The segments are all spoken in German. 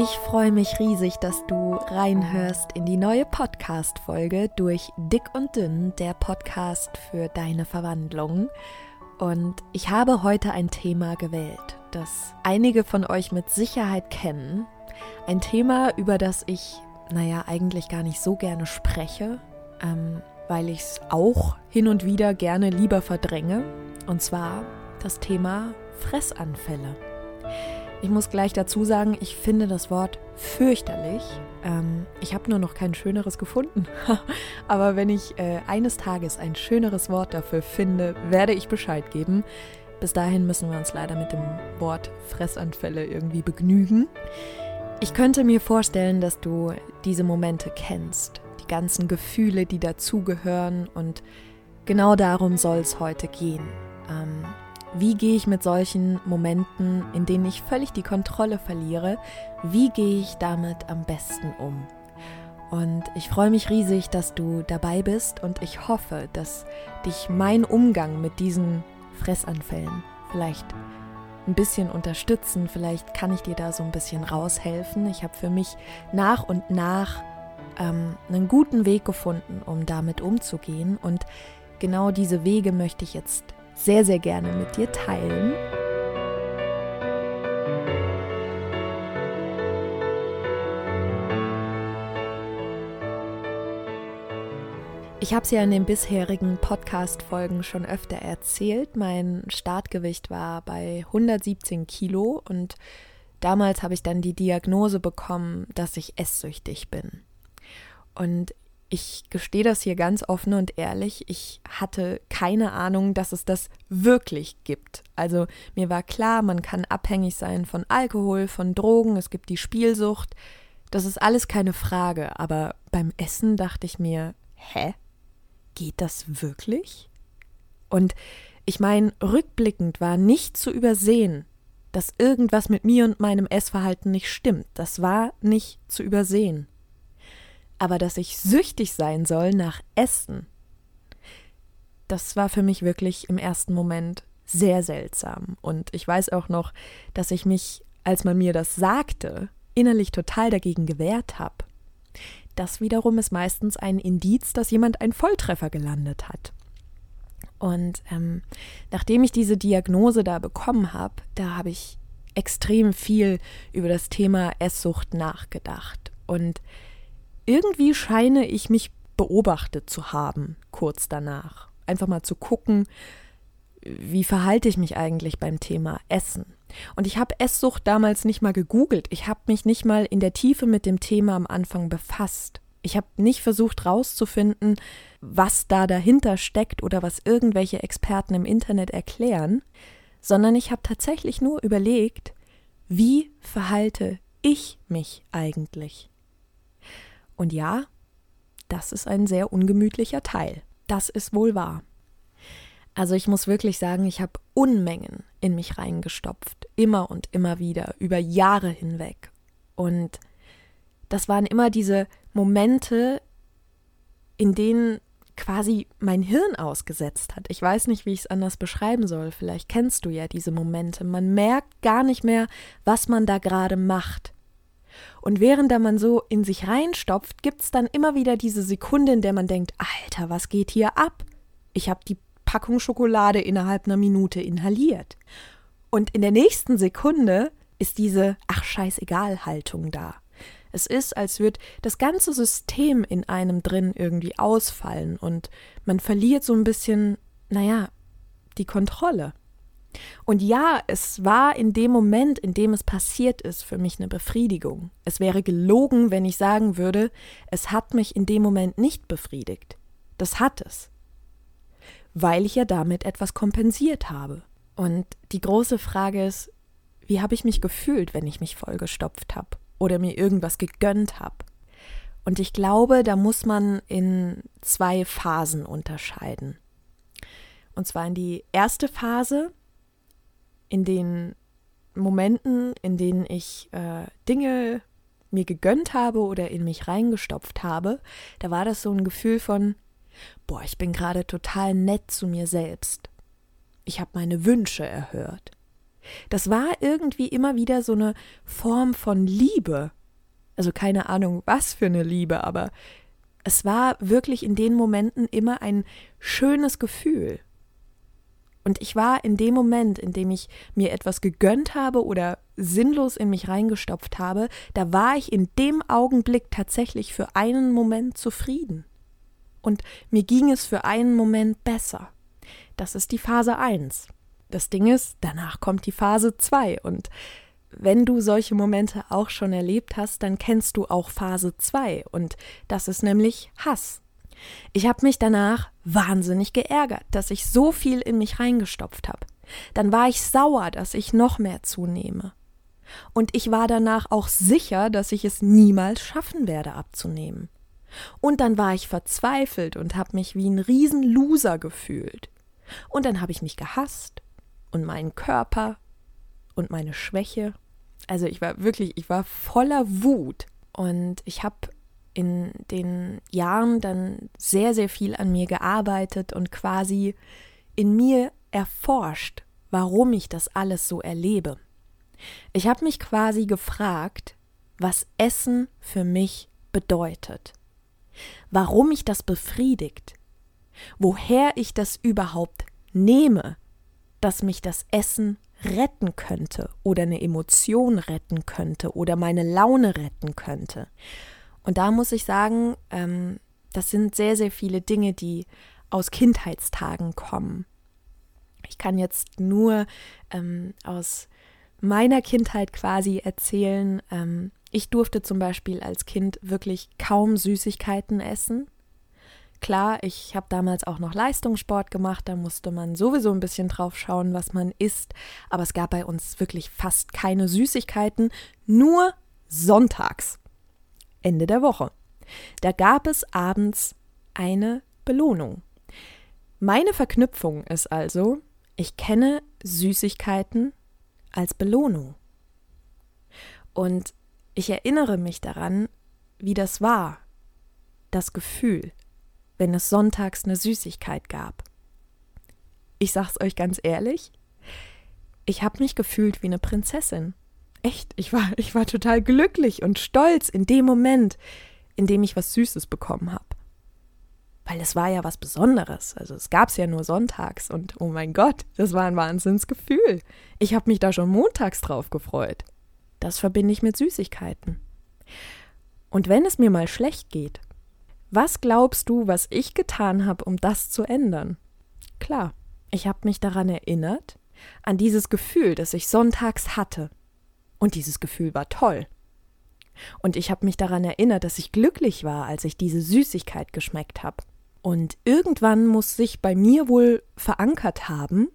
Ich freue mich riesig, dass du reinhörst in die neue Podcast-Folge durch Dick und Dünn, der Podcast für deine Verwandlung. Und ich habe heute ein Thema gewählt, das einige von euch mit Sicherheit kennen. Ein Thema, über das ich, naja, eigentlich gar nicht so gerne spreche, ähm, weil ich es auch hin und wieder gerne lieber verdränge. Und zwar das Thema Fressanfälle. Ich muss gleich dazu sagen, ich finde das Wort fürchterlich. Ähm, ich habe nur noch kein schöneres gefunden. Aber wenn ich äh, eines Tages ein schöneres Wort dafür finde, werde ich Bescheid geben. Bis dahin müssen wir uns leider mit dem Wort Fressanfälle irgendwie begnügen. Ich könnte mir vorstellen, dass du diese Momente kennst, die ganzen Gefühle, die dazugehören und genau darum soll es heute gehen. Ähm, wie gehe ich mit solchen Momenten, in denen ich völlig die Kontrolle verliere, wie gehe ich damit am besten um? Und ich freue mich riesig, dass du dabei bist und ich hoffe, dass dich mein Umgang mit diesen Fressanfällen vielleicht ein bisschen unterstützen. Vielleicht kann ich dir da so ein bisschen raushelfen. Ich habe für mich nach und nach ähm, einen guten Weg gefunden, um damit umzugehen. Und genau diese Wege möchte ich jetzt sehr, sehr gerne mit dir teilen. Ich habe es ja in den bisherigen Podcast-Folgen schon öfter erzählt. Mein Startgewicht war bei 117 Kilo und damals habe ich dann die Diagnose bekommen, dass ich esssüchtig bin. Und ich gestehe das hier ganz offen und ehrlich, ich hatte keine Ahnung, dass es das wirklich gibt. Also mir war klar, man kann abhängig sein von Alkohol, von Drogen, es gibt die Spielsucht. Das ist alles keine Frage, aber beim Essen dachte ich mir, hä? Geht das wirklich? Und ich meine, rückblickend war nicht zu übersehen, dass irgendwas mit mir und meinem Essverhalten nicht stimmt. Das war nicht zu übersehen aber dass ich süchtig sein soll nach Essen, das war für mich wirklich im ersten Moment sehr seltsam. Und ich weiß auch noch, dass ich mich, als man mir das sagte, innerlich total dagegen gewehrt habe. Das wiederum ist meistens ein Indiz, dass jemand einen Volltreffer gelandet hat. Und ähm, nachdem ich diese Diagnose da bekommen habe, da habe ich extrem viel über das Thema Esssucht nachgedacht. Und irgendwie scheine ich mich beobachtet zu haben, kurz danach. Einfach mal zu gucken, wie verhalte ich mich eigentlich beim Thema Essen. Und ich habe Esssucht damals nicht mal gegoogelt. Ich habe mich nicht mal in der Tiefe mit dem Thema am Anfang befasst. Ich habe nicht versucht herauszufinden, was da dahinter steckt oder was irgendwelche Experten im Internet erklären, sondern ich habe tatsächlich nur überlegt, wie verhalte ich mich eigentlich? Und ja, das ist ein sehr ungemütlicher Teil. Das ist wohl wahr. Also ich muss wirklich sagen, ich habe Unmengen in mich reingestopft, immer und immer wieder, über Jahre hinweg. Und das waren immer diese Momente, in denen quasi mein Hirn ausgesetzt hat. Ich weiß nicht, wie ich es anders beschreiben soll. Vielleicht kennst du ja diese Momente. Man merkt gar nicht mehr, was man da gerade macht. Und während da man so in sich reinstopft, gibt es dann immer wieder diese Sekunde, in der man denkt, Alter, was geht hier ab? Ich habe die Packung Schokolade innerhalb einer Minute inhaliert. Und in der nächsten Sekunde ist diese Ach scheißegal Haltung da. Es ist, als würde das ganze System in einem drin irgendwie ausfallen und man verliert so ein bisschen, naja, die Kontrolle. Und ja, es war in dem Moment, in dem es passiert ist, für mich eine Befriedigung. Es wäre gelogen, wenn ich sagen würde, es hat mich in dem Moment nicht befriedigt. Das hat es. Weil ich ja damit etwas kompensiert habe. Und die große Frage ist, wie habe ich mich gefühlt, wenn ich mich vollgestopft habe oder mir irgendwas gegönnt habe? Und ich glaube, da muss man in zwei Phasen unterscheiden. Und zwar in die erste Phase, in den Momenten, in denen ich äh, Dinge mir gegönnt habe oder in mich reingestopft habe, da war das so ein Gefühl von, boah, ich bin gerade total nett zu mir selbst. Ich habe meine Wünsche erhört. Das war irgendwie immer wieder so eine Form von Liebe. Also keine Ahnung, was für eine Liebe, aber es war wirklich in den Momenten immer ein schönes Gefühl. Und ich war in dem Moment, in dem ich mir etwas gegönnt habe oder sinnlos in mich reingestopft habe, da war ich in dem Augenblick tatsächlich für einen Moment zufrieden. Und mir ging es für einen Moment besser. Das ist die Phase 1. Das Ding ist, danach kommt die Phase 2 und wenn du solche Momente auch schon erlebt hast, dann kennst du auch Phase 2 und das ist nämlich Hass. Ich habe mich danach wahnsinnig geärgert, dass ich so viel in mich reingestopft habe. Dann war ich sauer, dass ich noch mehr zunehme. Und ich war danach auch sicher, dass ich es niemals schaffen werde abzunehmen. Und dann war ich verzweifelt und habe mich wie ein Riesenloser gefühlt. Und dann habe ich mich gehasst und meinen Körper und meine Schwäche. Also ich war wirklich, ich war voller Wut und ich habe in den Jahren dann sehr, sehr viel an mir gearbeitet und quasi in mir erforscht, warum ich das alles so erlebe. Ich habe mich quasi gefragt, was Essen für mich bedeutet, warum mich das befriedigt, woher ich das überhaupt nehme, dass mich das Essen retten könnte oder eine Emotion retten könnte oder meine Laune retten könnte. Und da muss ich sagen, ähm, das sind sehr, sehr viele Dinge, die aus Kindheitstagen kommen. Ich kann jetzt nur ähm, aus meiner Kindheit quasi erzählen. Ähm, ich durfte zum Beispiel als Kind wirklich kaum Süßigkeiten essen. Klar, ich habe damals auch noch Leistungssport gemacht, da musste man sowieso ein bisschen drauf schauen, was man isst, aber es gab bei uns wirklich fast keine Süßigkeiten, nur sonntags, Ende der Woche. Da gab es abends eine Belohnung. Meine Verknüpfung ist also, ich kenne Süßigkeiten als Belohnung. Und ich erinnere mich daran, wie das war, das Gefühl, wenn es sonntags eine Süßigkeit gab. Ich sag's euch ganz ehrlich, ich habe mich gefühlt wie eine Prinzessin. Echt, ich war, ich war total glücklich und stolz in dem Moment, in dem ich was Süßes bekommen habe. Weil es war ja was Besonderes. Also es gab's ja nur sonntags und oh mein Gott, das war ein Wahnsinnsgefühl. Ich habe mich da schon montags drauf gefreut. Das verbinde ich mit Süßigkeiten. Und wenn es mir mal schlecht geht, was glaubst du, was ich getan habe, um das zu ändern? Klar, ich habe mich daran erinnert, an dieses Gefühl, das ich sonntags hatte. Und dieses Gefühl war toll. Und ich habe mich daran erinnert, dass ich glücklich war, als ich diese Süßigkeit geschmeckt habe. Und irgendwann muss sich bei mir wohl verankert haben,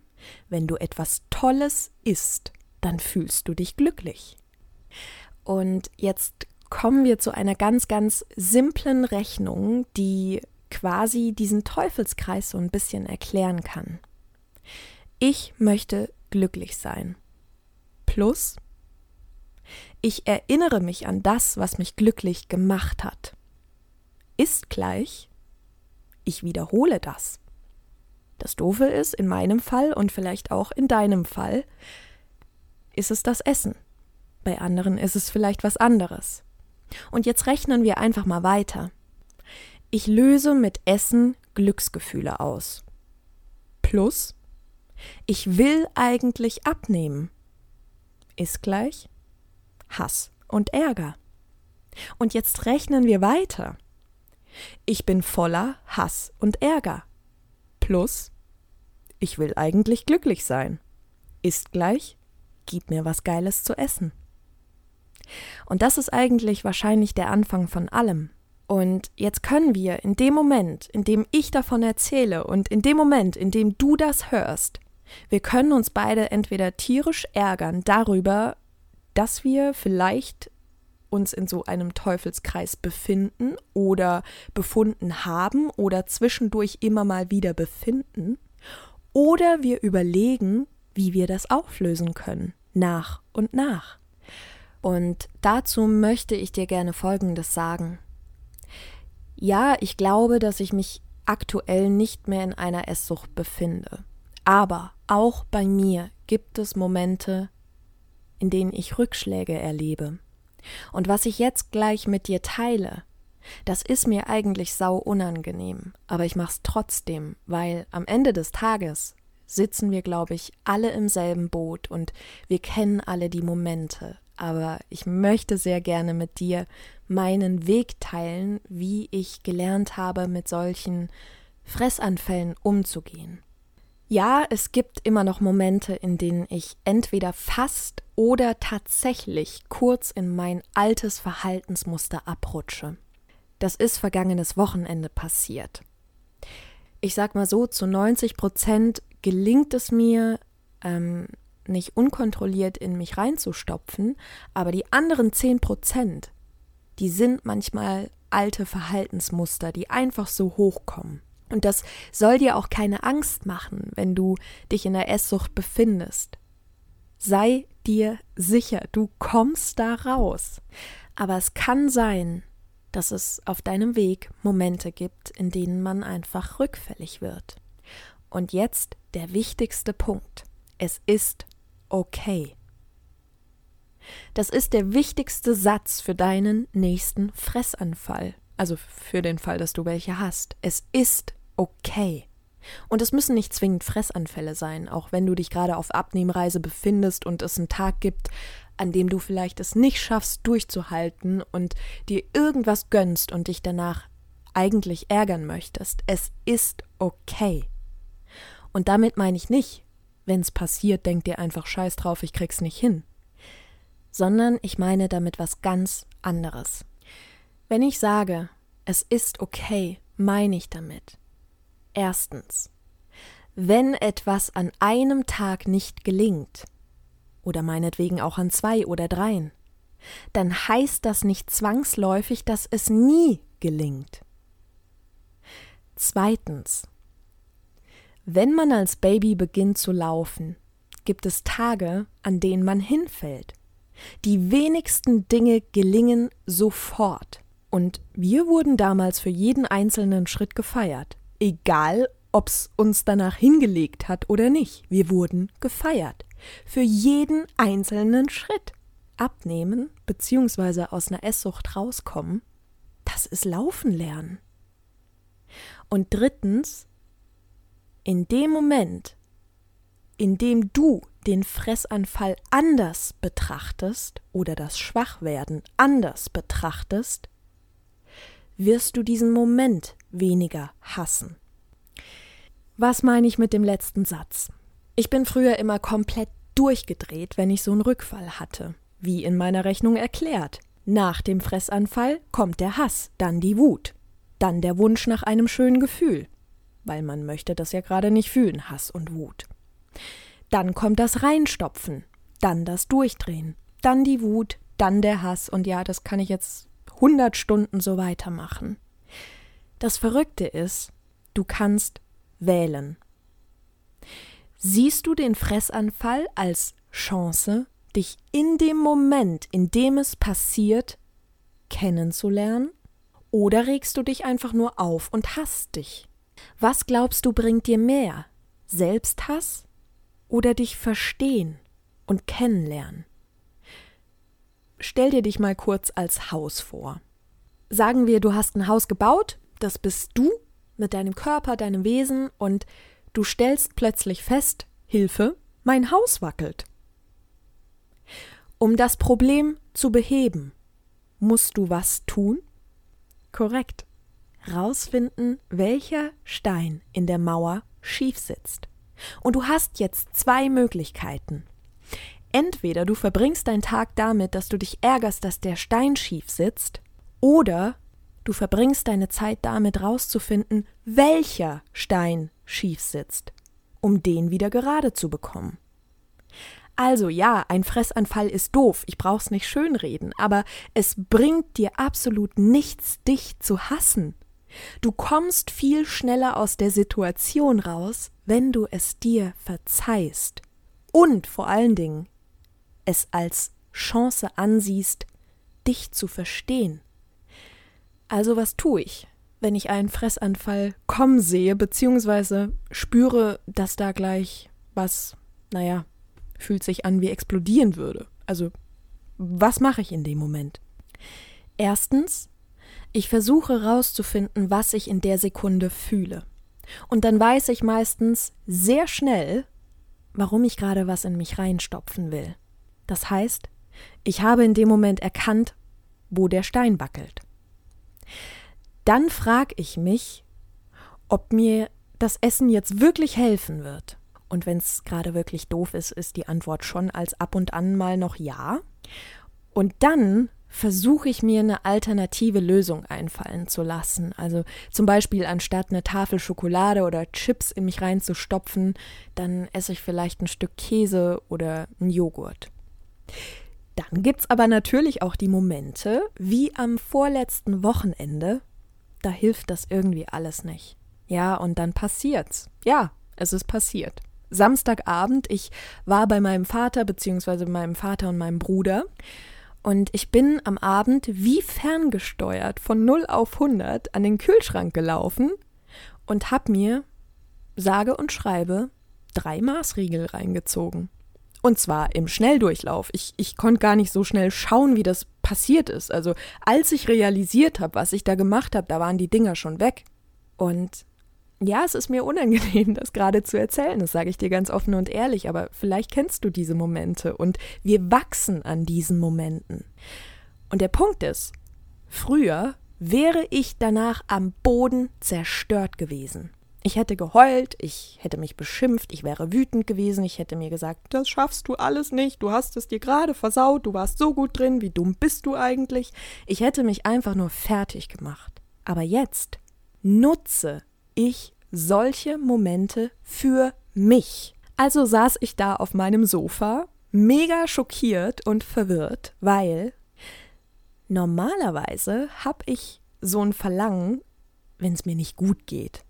wenn du etwas Tolles isst, dann fühlst du dich glücklich. Und jetzt kommen wir zu einer ganz, ganz simplen Rechnung, die quasi diesen Teufelskreis so ein bisschen erklären kann. Ich möchte glücklich sein. Plus, ich erinnere mich an das, was mich glücklich gemacht hat. Ist gleich, ich wiederhole das. Das Doofe ist, in meinem Fall und vielleicht auch in deinem Fall, ist es das Essen. Bei anderen ist es vielleicht was anderes. Und jetzt rechnen wir einfach mal weiter. Ich löse mit Essen Glücksgefühle aus. Plus, ich will eigentlich abnehmen. Ist gleich Hass und Ärger. Und jetzt rechnen wir weiter. Ich bin voller Hass und Ärger. Plus, ich will eigentlich glücklich sein. Ist gleich, gib mir was Geiles zu essen. Und das ist eigentlich wahrscheinlich der Anfang von allem. Und jetzt können wir in dem Moment, in dem ich davon erzähle und in dem Moment, in dem du das hörst, wir können uns beide entweder tierisch ärgern darüber, dass wir vielleicht uns in so einem Teufelskreis befinden oder befunden haben oder zwischendurch immer mal wieder befinden, oder wir überlegen, wie wir das auflösen können, nach und nach. Und dazu möchte ich dir gerne Folgendes sagen. Ja, ich glaube, dass ich mich aktuell nicht mehr in einer Esssucht befinde. Aber auch bei mir gibt es Momente, in denen ich Rückschläge erlebe. Und was ich jetzt gleich mit dir teile, das ist mir eigentlich sau unangenehm, aber ich mach's trotzdem, weil am Ende des Tages sitzen wir, glaube ich, alle im selben Boot und wir kennen alle die Momente. Aber ich möchte sehr gerne mit dir meinen Weg teilen, wie ich gelernt habe, mit solchen Fressanfällen umzugehen. Ja, es gibt immer noch Momente, in denen ich entweder fast oder tatsächlich kurz in mein altes Verhaltensmuster abrutsche. Das ist vergangenes Wochenende passiert. Ich sag mal so, zu 90 Prozent gelingt es mir, ähm, nicht unkontrolliert in mich reinzustopfen, aber die anderen 10 Prozent, die sind manchmal alte Verhaltensmuster, die einfach so hochkommen. Und das soll dir auch keine Angst machen, wenn du dich in der Esssucht befindest. Sei dir sicher, du kommst da raus. Aber es kann sein, dass es auf deinem Weg Momente gibt, in denen man einfach rückfällig wird. Und jetzt der wichtigste Punkt. Es ist okay. Das ist der wichtigste Satz für deinen nächsten Fressanfall. Also für den Fall, dass du welche hast. Es ist okay. Und es müssen nicht zwingend Fressanfälle sein, auch wenn du dich gerade auf Abnehmreise befindest und es einen Tag gibt, an dem du vielleicht es nicht schaffst, durchzuhalten und dir irgendwas gönnst und dich danach eigentlich ärgern möchtest. Es ist okay. Und damit meine ich nicht, wenn es passiert, denk dir einfach scheiß drauf, ich krieg's nicht hin. Sondern ich meine damit was ganz anderes. Wenn ich sage, es ist okay, meine ich damit. Erstens, wenn etwas an einem Tag nicht gelingt, oder meinetwegen auch an zwei oder dreien, dann heißt das nicht zwangsläufig, dass es nie gelingt. Zweitens, wenn man als Baby beginnt zu laufen, gibt es Tage, an denen man hinfällt. Die wenigsten Dinge gelingen sofort. Und wir wurden damals für jeden einzelnen Schritt gefeiert. Egal, ob's uns danach hingelegt hat oder nicht. Wir wurden gefeiert. Für jeden einzelnen Schritt. Abnehmen bzw. aus einer Esssucht rauskommen, das ist Laufen lernen. Und drittens, in dem Moment, in dem du den Fressanfall anders betrachtest oder das Schwachwerden anders betrachtest, wirst du diesen Moment weniger hassen. Was meine ich mit dem letzten Satz? Ich bin früher immer komplett durchgedreht, wenn ich so einen Rückfall hatte, wie in meiner Rechnung erklärt. Nach dem Fressanfall kommt der Hass, dann die Wut, dann der Wunsch nach einem schönen Gefühl, weil man möchte das ja gerade nicht fühlen, Hass und Wut. Dann kommt das Reinstopfen, dann das Durchdrehen, dann die Wut, dann der Hass und ja, das kann ich jetzt hundert Stunden so weitermachen. Das Verrückte ist, du kannst wählen. Siehst du den Fressanfall als Chance, dich in dem Moment, in dem es passiert, kennenzulernen? Oder regst du dich einfach nur auf und hasst dich? Was glaubst du bringt dir mehr? Selbsthass oder dich verstehen und kennenlernen? Stell dir dich mal kurz als Haus vor. Sagen wir, du hast ein Haus gebaut, das bist du mit deinem Körper, deinem Wesen und du stellst plötzlich fest, Hilfe, mein Haus wackelt. Um das Problem zu beheben, musst du was tun? Korrekt rausfinden, welcher Stein in der Mauer schief sitzt. Und du hast jetzt zwei Möglichkeiten. Entweder du verbringst deinen Tag damit, dass du dich ärgerst, dass der Stein schief sitzt, oder du verbringst deine Zeit damit rauszufinden, welcher Stein schief sitzt, um den wieder gerade zu bekommen. Also ja, ein Fressanfall ist doof, ich brauch's nicht schönreden, aber es bringt dir absolut nichts, dich zu hassen. Du kommst viel schneller aus der Situation raus, wenn du es dir verzeihst und vor allen Dingen es als Chance ansiehst, dich zu verstehen. Also was tue ich, wenn ich einen Fressanfall kommen sehe, beziehungsweise spüre, dass da gleich was, naja, fühlt sich an wie explodieren würde. Also, was mache ich in dem Moment? Erstens, ich versuche herauszufinden, was ich in der Sekunde fühle. Und dann weiß ich meistens sehr schnell, warum ich gerade was in mich reinstopfen will. Das heißt, ich habe in dem Moment erkannt, wo der Stein wackelt. Dann frage ich mich, ob mir das Essen jetzt wirklich helfen wird. Und wenn es gerade wirklich doof ist, ist die Antwort schon als ab und an mal noch ja. Und dann versuche ich mir eine alternative Lösung einfallen zu lassen. Also zum Beispiel anstatt eine Tafel Schokolade oder Chips in mich reinzustopfen, dann esse ich vielleicht ein Stück Käse oder einen Joghurt. Dann gibt es aber natürlich auch die Momente, wie am vorletzten Wochenende, da hilft das irgendwie alles nicht. Ja, und dann passiert's. Ja, es ist passiert. Samstagabend, ich war bei meinem Vater, beziehungsweise meinem Vater und meinem Bruder. Und ich bin am Abend wie ferngesteuert von 0 auf 100 an den Kühlschrank gelaufen und hab mir, sage und schreibe, drei Maßriegel reingezogen. Und zwar im Schnelldurchlauf. Ich, ich konnte gar nicht so schnell schauen, wie das passiert ist. Also als ich realisiert habe, was ich da gemacht habe, da waren die Dinger schon weg. Und ja, es ist mir unangenehm, das gerade zu erzählen, das sage ich dir ganz offen und ehrlich, aber vielleicht kennst du diese Momente und wir wachsen an diesen Momenten. Und der Punkt ist, früher wäre ich danach am Boden zerstört gewesen. Ich hätte geheult, ich hätte mich beschimpft, ich wäre wütend gewesen, ich hätte mir gesagt, das schaffst du alles nicht, du hast es dir gerade versaut, du warst so gut drin, wie dumm bist du eigentlich? Ich hätte mich einfach nur fertig gemacht. Aber jetzt nutze ich solche Momente für mich. Also saß ich da auf meinem Sofa, mega schockiert und verwirrt, weil normalerweise habe ich so ein Verlangen, wenn es mir nicht gut geht.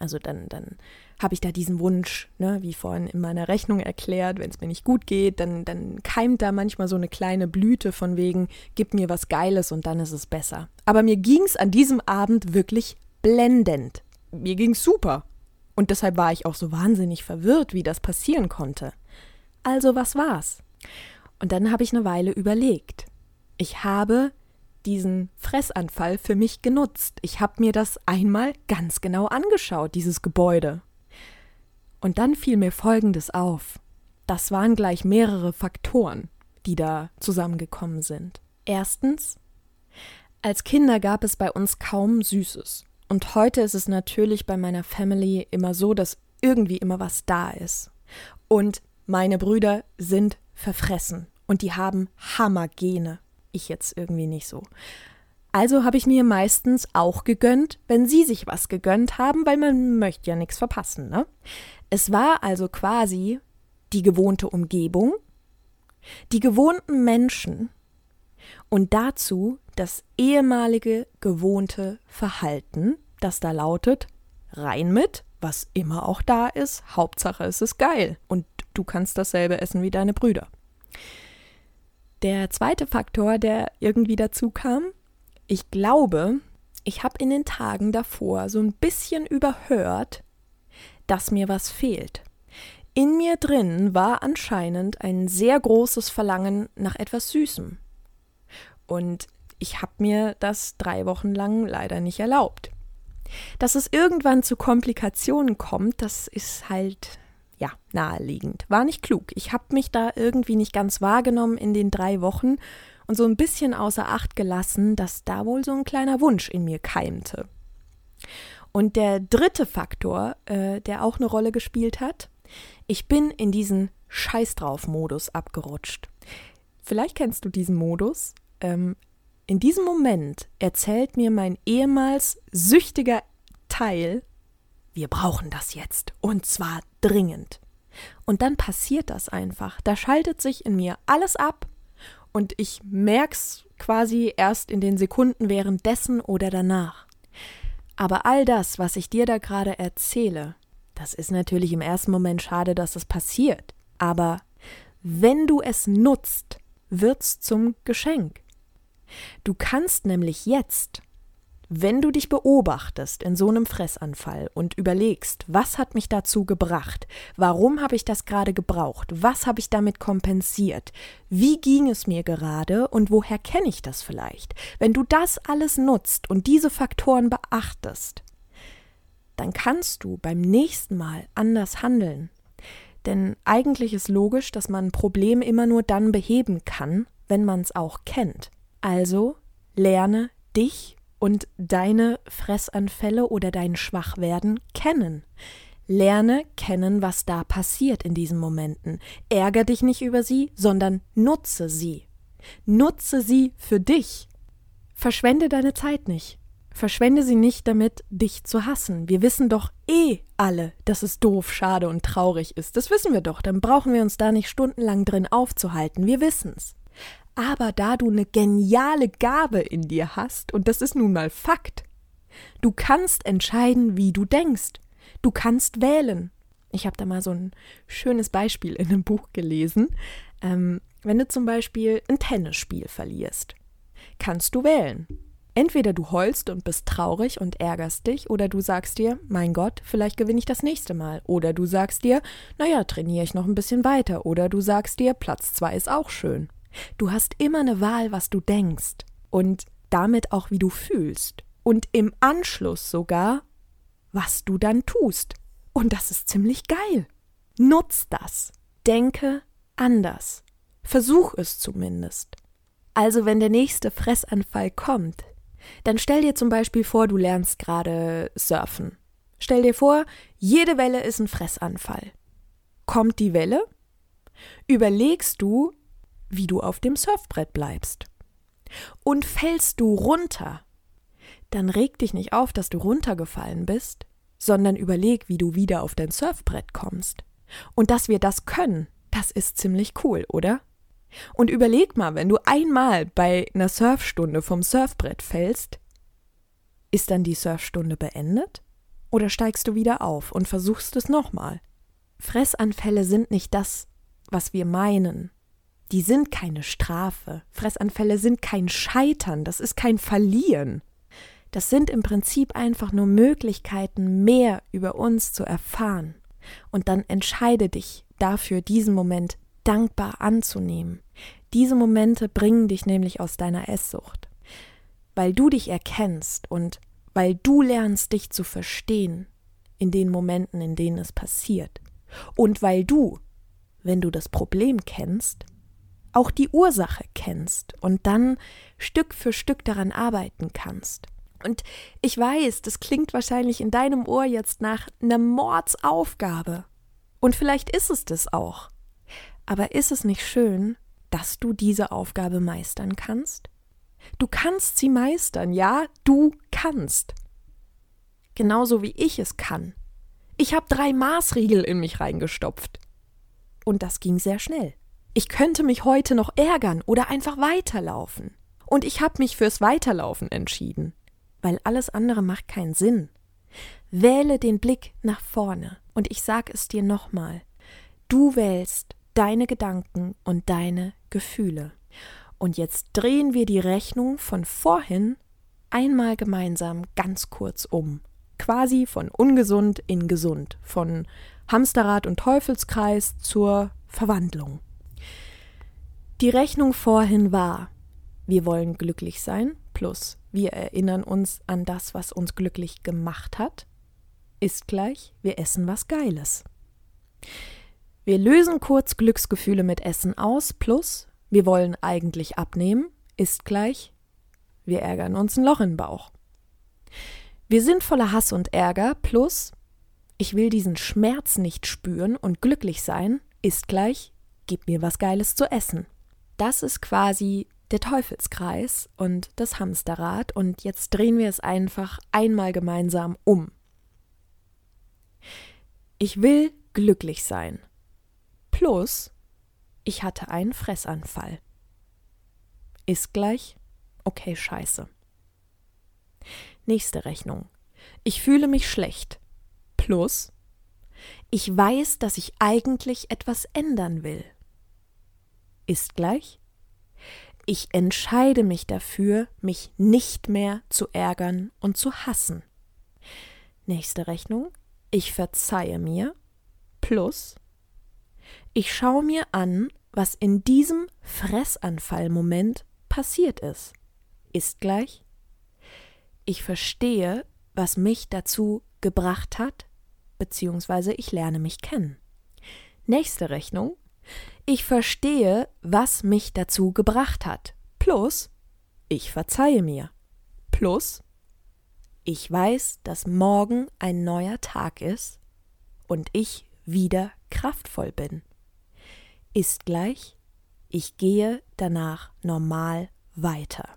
Also dann, dann habe ich da diesen Wunsch, ne, wie vorhin in meiner Rechnung erklärt, wenn es mir nicht gut geht, dann, dann keimt da manchmal so eine kleine Blüte von wegen, gib mir was Geiles und dann ist es besser. Aber mir ging es an diesem Abend wirklich blendend. Mir ging's super. Und deshalb war ich auch so wahnsinnig verwirrt, wie das passieren konnte. Also was war's? Und dann habe ich eine Weile überlegt. Ich habe diesen Fressanfall für mich genutzt. Ich habe mir das einmal ganz genau angeschaut, dieses Gebäude. Und dann fiel mir Folgendes auf. Das waren gleich mehrere Faktoren, die da zusammengekommen sind. Erstens, als Kinder gab es bei uns kaum Süßes. Und heute ist es natürlich bei meiner Family immer so, dass irgendwie immer was da ist. Und meine Brüder sind verfressen und die haben Hammergene. Ich jetzt irgendwie nicht so. Also habe ich mir meistens auch gegönnt, wenn sie sich was gegönnt haben, weil man möchte ja nichts verpassen, ne? Es war also quasi die gewohnte Umgebung, die gewohnten Menschen und dazu das ehemalige gewohnte Verhalten, das da lautet, rein mit, was immer auch da ist, Hauptsache es ist geil und du kannst dasselbe essen wie deine Brüder. Der zweite Faktor, der irgendwie dazu kam, ich glaube, ich habe in den Tagen davor so ein bisschen überhört, dass mir was fehlt. In mir drin war anscheinend ein sehr großes Verlangen nach etwas Süßem. Und ich habe mir das drei Wochen lang leider nicht erlaubt. Dass es irgendwann zu Komplikationen kommt, das ist halt ja, naheliegend. War nicht klug. Ich habe mich da irgendwie nicht ganz wahrgenommen in den drei Wochen und so ein bisschen außer Acht gelassen, dass da wohl so ein kleiner Wunsch in mir keimte. Und der dritte Faktor, äh, der auch eine Rolle gespielt hat, ich bin in diesen Scheiß drauf Modus abgerutscht. Vielleicht kennst du diesen Modus. Ähm, in diesem Moment erzählt mir mein ehemals süchtiger Teil, wir brauchen das jetzt und zwar dringend. Und dann passiert das einfach. Da schaltet sich in mir alles ab und ich merk's quasi erst in den Sekunden währenddessen oder danach. Aber all das, was ich dir da gerade erzähle, das ist natürlich im ersten Moment schade, dass es passiert. Aber wenn du es nutzt, wird's zum Geschenk. Du kannst nämlich jetzt Wenn du dich beobachtest in so einem Fressanfall und überlegst, was hat mich dazu gebracht, warum habe ich das gerade gebraucht, was habe ich damit kompensiert, wie ging es mir gerade und woher kenne ich das vielleicht, wenn du das alles nutzt und diese Faktoren beachtest, dann kannst du beim nächsten Mal anders handeln. Denn eigentlich ist logisch, dass man ein Problem immer nur dann beheben kann, wenn man es auch kennt. Also lerne dich und deine Fressanfälle oder dein Schwachwerden kennen. Lerne kennen, was da passiert in diesen Momenten. Ärger dich nicht über sie, sondern nutze sie. Nutze sie für dich. Verschwende deine Zeit nicht. Verschwende sie nicht damit, dich zu hassen. Wir wissen doch eh alle, dass es doof, schade und traurig ist. Das wissen wir doch. Dann brauchen wir uns da nicht stundenlang drin aufzuhalten. Wir wissen's. Aber da du eine geniale Gabe in dir hast, und das ist nun mal Fakt, du kannst entscheiden, wie du denkst. Du kannst wählen. Ich habe da mal so ein schönes Beispiel in einem Buch gelesen. Ähm, wenn du zum Beispiel ein Tennisspiel verlierst, kannst du wählen. Entweder du heulst und bist traurig und ärgerst dich, oder du sagst dir, mein Gott, vielleicht gewinne ich das nächste Mal. Oder du sagst dir, naja, trainiere ich noch ein bisschen weiter. Oder du sagst dir, Platz zwei ist auch schön. Du hast immer eine Wahl, was du denkst und damit auch, wie du fühlst. Und im Anschluss sogar, was du dann tust. Und das ist ziemlich geil. Nutz das. Denke anders. Versuch es zumindest. Also wenn der nächste Fressanfall kommt, dann stell dir zum Beispiel vor, du lernst gerade surfen. Stell dir vor, jede Welle ist ein Fressanfall. Kommt die Welle? Überlegst du, wie du auf dem Surfbrett bleibst. Und fällst du runter, dann reg dich nicht auf, dass du runtergefallen bist, sondern überleg, wie du wieder auf dein Surfbrett kommst. Und dass wir das können, das ist ziemlich cool, oder? Und überleg mal, wenn du einmal bei einer Surfstunde vom Surfbrett fällst, ist dann die Surfstunde beendet? Oder steigst du wieder auf und versuchst es nochmal? Fressanfälle sind nicht das, was wir meinen, die sind keine Strafe. Fressanfälle sind kein Scheitern, das ist kein Verlieren. Das sind im Prinzip einfach nur Möglichkeiten, mehr über uns zu erfahren. Und dann entscheide dich dafür, diesen Moment dankbar anzunehmen. Diese Momente bringen dich nämlich aus deiner Esssucht. Weil du dich erkennst und weil du lernst, dich zu verstehen in den Momenten, in denen es passiert. Und weil du, wenn du das Problem kennst, auch die Ursache kennst und dann Stück für Stück daran arbeiten kannst. Und ich weiß, das klingt wahrscheinlich in deinem Ohr jetzt nach einer Mordsaufgabe. Und vielleicht ist es das auch. Aber ist es nicht schön, dass du diese Aufgabe meistern kannst? Du kannst sie meistern, ja, du kannst. Genauso wie ich es kann. Ich habe drei Maßriegel in mich reingestopft. Und das ging sehr schnell. Ich könnte mich heute noch ärgern oder einfach weiterlaufen. Und ich habe mich fürs Weiterlaufen entschieden, weil alles andere macht keinen Sinn. Wähle den Blick nach vorne und ich sag es dir nochmal. Du wählst deine Gedanken und deine Gefühle. Und jetzt drehen wir die Rechnung von vorhin einmal gemeinsam ganz kurz um. Quasi von ungesund in gesund, von Hamsterrad und Teufelskreis zur Verwandlung. Die Rechnung vorhin war, wir wollen glücklich sein, plus wir erinnern uns an das, was uns glücklich gemacht hat, ist gleich, wir essen was Geiles. Wir lösen kurz Glücksgefühle mit Essen aus, plus wir wollen eigentlich abnehmen, ist gleich, wir ärgern uns ein Loch im Bauch. Wir sind voller Hass und Ärger, plus ich will diesen Schmerz nicht spüren und glücklich sein, ist gleich, gib mir was Geiles zu essen. Das ist quasi der Teufelskreis und das Hamsterrad und jetzt drehen wir es einfach einmal gemeinsam um. Ich will glücklich sein. Plus, ich hatte einen Fressanfall. Ist gleich, okay, scheiße. Nächste Rechnung. Ich fühle mich schlecht. Plus, ich weiß, dass ich eigentlich etwas ändern will ist gleich Ich entscheide mich dafür, mich nicht mehr zu ärgern und zu hassen. Nächste Rechnung. Ich verzeihe mir. Plus. Ich schaue mir an, was in diesem Fressanfallmoment passiert ist. Ist gleich. Ich verstehe, was mich dazu gebracht hat, beziehungsweise ich lerne mich kennen. Nächste Rechnung. Ich verstehe, was mich dazu gebracht hat. Plus, ich verzeihe mir. Plus, ich weiß, dass morgen ein neuer Tag ist und ich wieder kraftvoll bin. Ist gleich, ich gehe danach normal weiter.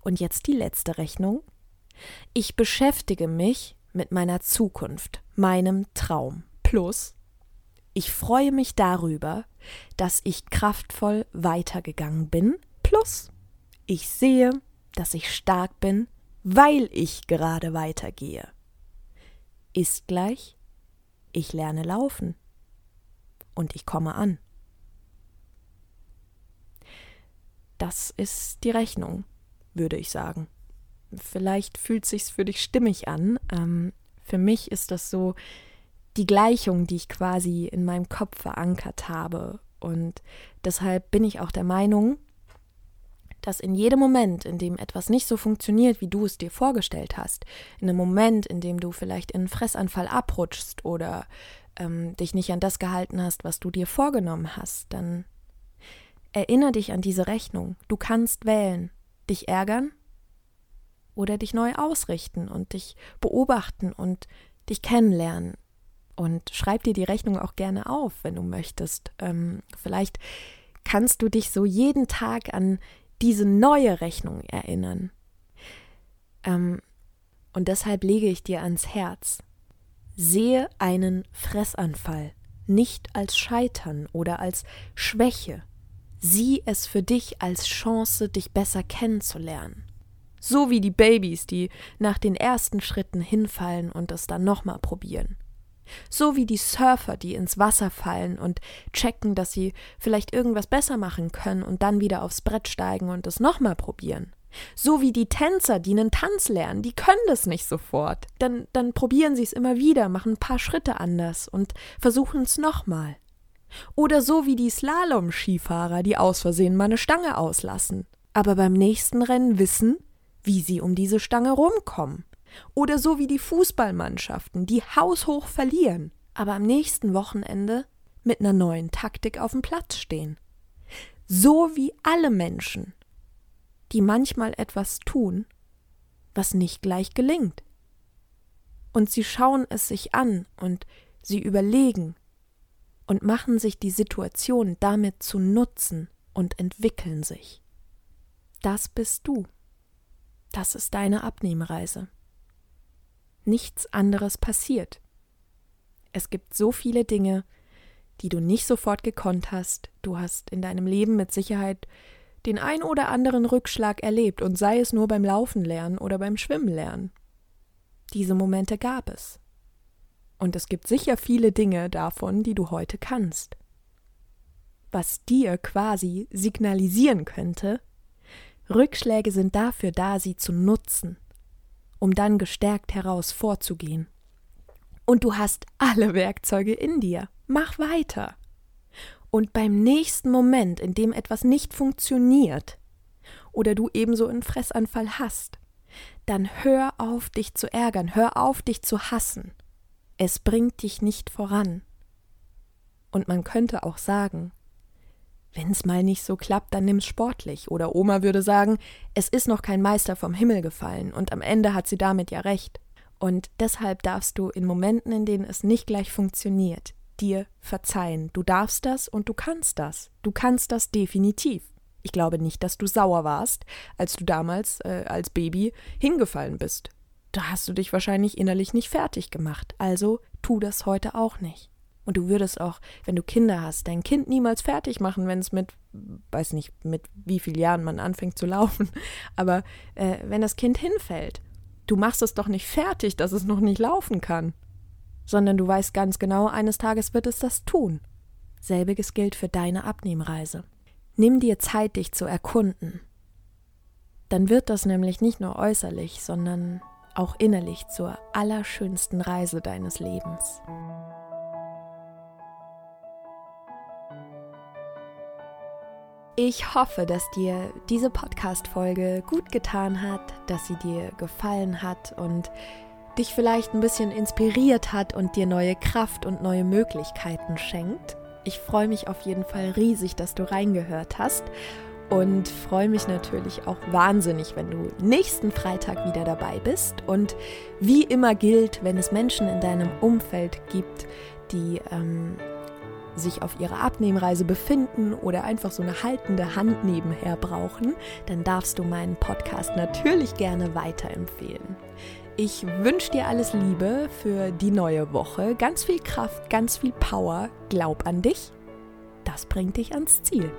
Und jetzt die letzte Rechnung. Ich beschäftige mich mit meiner Zukunft, meinem Traum. Plus, ich freue mich darüber, dass ich kraftvoll weitergegangen bin. Plus, ich sehe, dass ich stark bin, weil ich gerade weitergehe. Ist gleich, ich lerne laufen und ich komme an. Das ist die Rechnung, würde ich sagen. Vielleicht fühlt sich's für dich stimmig an. Ähm, für mich ist das so die Gleichung, die ich quasi in meinem Kopf verankert habe. Und deshalb bin ich auch der Meinung, dass in jedem Moment, in dem etwas nicht so funktioniert, wie du es dir vorgestellt hast, in einem Moment, in dem du vielleicht in einen Fressanfall abrutschst oder ähm, dich nicht an das gehalten hast, was du dir vorgenommen hast, dann erinnere dich an diese Rechnung. Du kannst wählen, dich ärgern oder dich neu ausrichten und dich beobachten und dich kennenlernen. Und schreib dir die Rechnung auch gerne auf, wenn du möchtest. Ähm, vielleicht kannst du dich so jeden Tag an diese neue Rechnung erinnern. Ähm, und deshalb lege ich dir ans Herz, sehe einen Fressanfall nicht als Scheitern oder als Schwäche. Sieh es für dich als Chance, dich besser kennenzulernen. So wie die Babys, die nach den ersten Schritten hinfallen und es dann nochmal probieren. So wie die Surfer, die ins Wasser fallen und checken, dass sie vielleicht irgendwas besser machen können und dann wieder aufs Brett steigen und es nochmal probieren. So wie die Tänzer, die einen Tanz lernen, die können das nicht sofort. Dann, dann probieren sie es immer wieder, machen ein paar Schritte anders und versuchen es nochmal. Oder so wie die Slalom-Skifahrer, die aus Versehen mal eine Stange auslassen, aber beim nächsten Rennen wissen, wie sie um diese Stange rumkommen. Oder so wie die Fußballmannschaften, die haushoch verlieren, aber am nächsten Wochenende mit einer neuen Taktik auf dem Platz stehen. So wie alle Menschen, die manchmal etwas tun, was nicht gleich gelingt. Und sie schauen es sich an und sie überlegen und machen sich die Situation damit zu Nutzen und entwickeln sich. Das bist du. Das ist deine Abnehmreise nichts anderes passiert. Es gibt so viele Dinge, die du nicht sofort gekonnt hast. Du hast in deinem Leben mit Sicherheit den ein oder anderen Rückschlag erlebt, und sei es nur beim Laufen lernen oder beim Schwimmen lernen. Diese Momente gab es. Und es gibt sicher viele Dinge davon, die du heute kannst. Was dir quasi signalisieren könnte, Rückschläge sind dafür da, sie zu nutzen um dann gestärkt heraus vorzugehen. Und du hast alle Werkzeuge in dir. Mach weiter. Und beim nächsten Moment, in dem etwas nicht funktioniert oder du ebenso einen Fressanfall hast, dann hör auf, dich zu ärgern, hör auf, dich zu hassen. Es bringt dich nicht voran. Und man könnte auch sagen, wenn es mal nicht so klappt, dann nimm's sportlich. Oder Oma würde sagen, es ist noch kein Meister vom Himmel gefallen und am Ende hat sie damit ja recht. Und deshalb darfst du in Momenten, in denen es nicht gleich funktioniert, dir verzeihen. Du darfst das und du kannst das. Du kannst das definitiv. Ich glaube nicht, dass du sauer warst, als du damals äh, als Baby hingefallen bist. Da hast du dich wahrscheinlich innerlich nicht fertig gemacht. Also tu das heute auch nicht. Und du würdest auch, wenn du Kinder hast, dein Kind niemals fertig machen, wenn es mit, weiß nicht, mit wie vielen Jahren man anfängt zu laufen, aber äh, wenn das Kind hinfällt, du machst es doch nicht fertig, dass es noch nicht laufen kann, sondern du weißt ganz genau, eines Tages wird es das tun. Selbiges gilt für deine Abnehmreise. Nimm dir Zeit, dich zu erkunden. Dann wird das nämlich nicht nur äußerlich, sondern auch innerlich zur allerschönsten Reise deines Lebens. Ich hoffe, dass dir diese Podcast-Folge gut getan hat, dass sie dir gefallen hat und dich vielleicht ein bisschen inspiriert hat und dir neue Kraft und neue Möglichkeiten schenkt. Ich freue mich auf jeden Fall riesig, dass du reingehört hast und freue mich natürlich auch wahnsinnig, wenn du nächsten Freitag wieder dabei bist. Und wie immer gilt, wenn es Menschen in deinem Umfeld gibt, die ähm, sich auf ihrer Abnehmreise befinden oder einfach so eine haltende Hand nebenher brauchen, dann darfst du meinen Podcast natürlich gerne weiterempfehlen. Ich wünsche dir alles Liebe für die neue Woche, ganz viel Kraft, ganz viel Power, glaub an dich, das bringt dich ans Ziel.